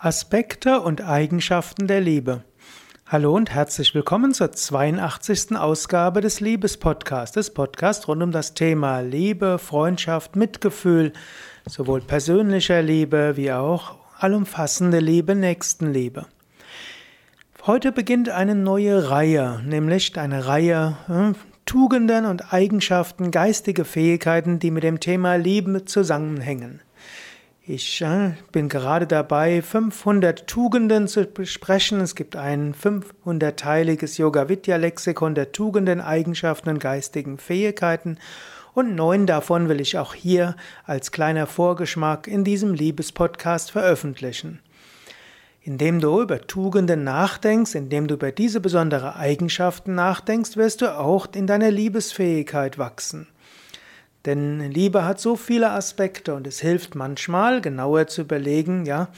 Aspekte und Eigenschaften der Liebe. Hallo und herzlich willkommen zur 82. Ausgabe des Liebespodcasts, des Podcasts rund um das Thema Liebe, Freundschaft, Mitgefühl, sowohl persönlicher Liebe wie auch allumfassende Liebe, Nächstenliebe. Heute beginnt eine neue Reihe, nämlich eine Reihe äh, Tugenden und Eigenschaften, geistige Fähigkeiten, die mit dem Thema Liebe zusammenhängen. Ich äh, bin gerade dabei, 500 Tugenden zu besprechen. Es gibt ein 500-teiliges Yoga-Vidya-Lexikon der Tugenden, Eigenschaften und geistigen Fähigkeiten. Und neun davon will ich auch hier als kleiner Vorgeschmack in diesem Liebespodcast veröffentlichen. Indem du über Tugenden nachdenkst, indem du über diese besondere Eigenschaften nachdenkst, wirst du auch in deiner Liebesfähigkeit wachsen. Denn Liebe hat so viele Aspekte und es hilft manchmal, genauer zu überlegen, ja,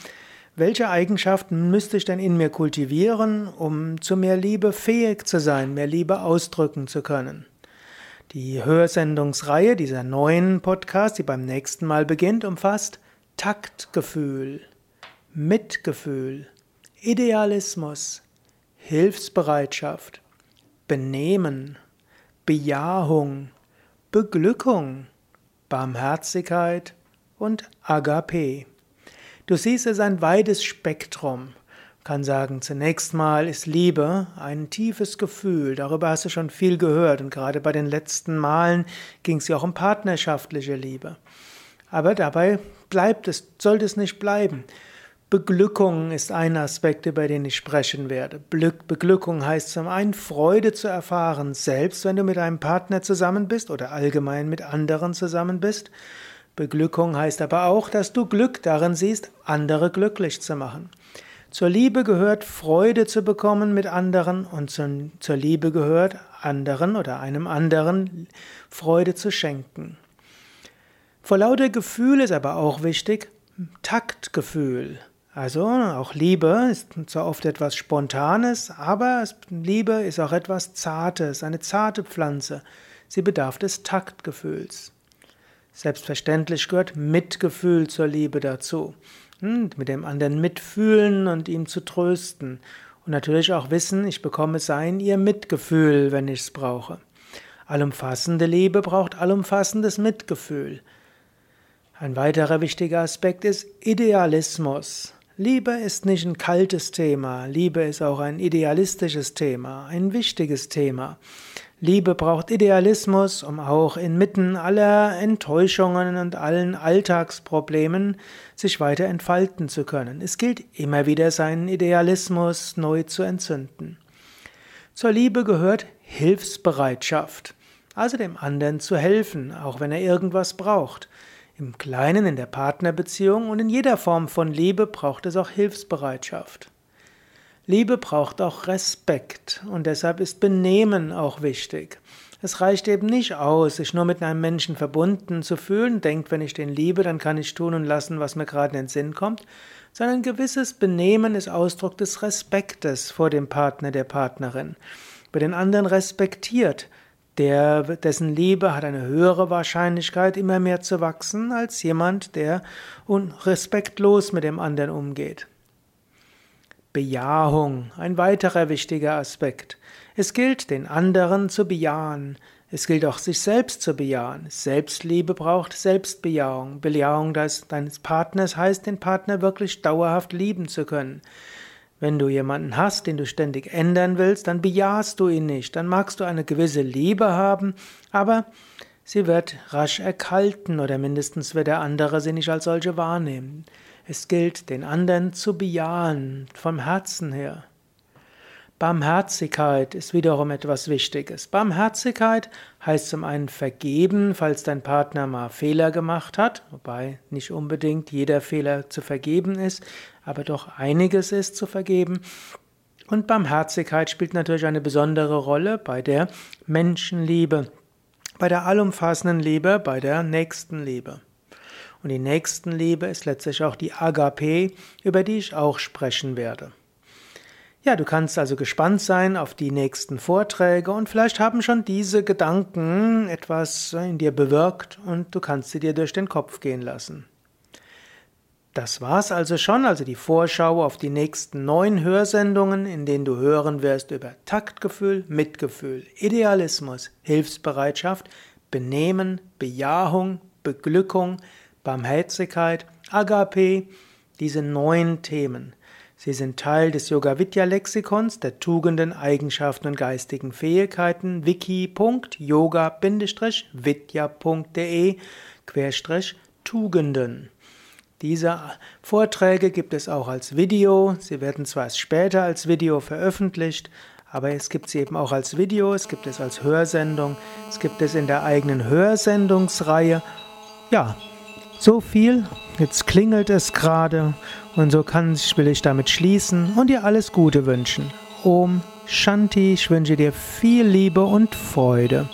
welche Eigenschaften müsste ich denn in mir kultivieren, um zu mehr Liebe fähig zu sein, mehr Liebe ausdrücken zu können. Die Hörsendungsreihe dieser neuen Podcast, die beim nächsten Mal beginnt, umfasst Taktgefühl, Mitgefühl, Idealismus, Hilfsbereitschaft, Benehmen, Bejahung, Beglückung, Barmherzigkeit und Agape. Du siehst es ein weites Spektrum. Man kann sagen, zunächst mal ist Liebe ein tiefes Gefühl. Darüber hast du schon viel gehört und gerade bei den letzten Malen ging es ja auch um partnerschaftliche Liebe. Aber dabei bleibt es, sollte es nicht bleiben. Beglückung ist ein Aspekt, über den ich sprechen werde. Beglückung heißt zum einen Freude zu erfahren, selbst wenn du mit einem Partner zusammen bist oder allgemein mit anderen zusammen bist. Beglückung heißt aber auch, dass du Glück darin siehst, andere glücklich zu machen. Zur Liebe gehört Freude zu bekommen mit anderen und zur Liebe gehört anderen oder einem anderen Freude zu schenken. Vor lauter Gefühl ist aber auch wichtig Taktgefühl. Also auch Liebe ist zwar oft etwas Spontanes, aber Liebe ist auch etwas Zartes, eine zarte Pflanze. Sie bedarf des Taktgefühls. Selbstverständlich gehört Mitgefühl zur Liebe dazu. Hm, mit dem anderen mitfühlen und ihm zu trösten. Und natürlich auch wissen, ich bekomme sein, ihr Mitgefühl, wenn ich es brauche. Allumfassende Liebe braucht allumfassendes Mitgefühl. Ein weiterer wichtiger Aspekt ist Idealismus. Liebe ist nicht ein kaltes Thema, Liebe ist auch ein idealistisches Thema, ein wichtiges Thema. Liebe braucht Idealismus, um auch inmitten aller Enttäuschungen und allen Alltagsproblemen sich weiter entfalten zu können. Es gilt immer wieder seinen Idealismus neu zu entzünden. Zur Liebe gehört Hilfsbereitschaft, also dem anderen zu helfen, auch wenn er irgendwas braucht. Im Kleinen, in der Partnerbeziehung und in jeder Form von Liebe braucht es auch Hilfsbereitschaft. Liebe braucht auch Respekt und deshalb ist Benehmen auch wichtig. Es reicht eben nicht aus, sich nur mit einem Menschen verbunden zu fühlen, denkt, wenn ich den liebe, dann kann ich tun und lassen, was mir gerade in den Sinn kommt, sondern ein gewisses Benehmen ist Ausdruck des Respektes vor dem Partner, der Partnerin. Wer den anderen respektiert, der, dessen Liebe hat eine höhere Wahrscheinlichkeit, immer mehr zu wachsen, als jemand, der respektlos mit dem anderen umgeht. Bejahung, ein weiterer wichtiger Aspekt. Es gilt, den anderen zu bejahen. Es gilt auch, sich selbst zu bejahen. Selbstliebe braucht Selbstbejahung. Bejahung deines Partners heißt, den Partner wirklich dauerhaft lieben zu können. Wenn du jemanden hast, den du ständig ändern willst, dann bejahst du ihn nicht. Dann magst du eine gewisse Liebe haben, aber sie wird rasch erkalten oder mindestens wird der andere sie nicht als solche wahrnehmen. Es gilt, den anderen zu bejahen, vom Herzen her. Barmherzigkeit ist wiederum etwas Wichtiges. Barmherzigkeit heißt zum einen vergeben, falls dein Partner mal Fehler gemacht hat, wobei nicht unbedingt jeder Fehler zu vergeben ist, aber doch einiges ist zu vergeben. Und Barmherzigkeit spielt natürlich eine besondere Rolle bei der Menschenliebe, bei der allumfassenden Liebe, bei der Nächstenliebe. Und die Nächstenliebe ist letztlich auch die Agape, über die ich auch sprechen werde. Ja, du kannst also gespannt sein auf die nächsten Vorträge und vielleicht haben schon diese Gedanken etwas in dir bewirkt und du kannst sie dir durch den Kopf gehen lassen. Das war's also schon, also die Vorschau auf die nächsten neun Hörsendungen, in denen du hören wirst über Taktgefühl, Mitgefühl, Idealismus, Hilfsbereitschaft, Benehmen, Bejahung, Beglückung, Barmherzigkeit, Agape, diese neun Themen. Sie sind Teil des Yoga Vidya Lexikons der Tugenden, Eigenschaften und geistigen Fähigkeiten wiki.yoga-vidya.de Tugenden. Diese Vorträge gibt es auch als Video. Sie werden zwar später als Video veröffentlicht, aber es gibt sie eben auch als Video, es gibt es als Hörsendung, es gibt es in der eigenen Hörsendungsreihe. Ja, so viel. Jetzt klingelt es gerade und so kann, will ich damit schließen und dir alles Gute wünschen. Om Shanti, ich wünsche dir viel Liebe und Freude.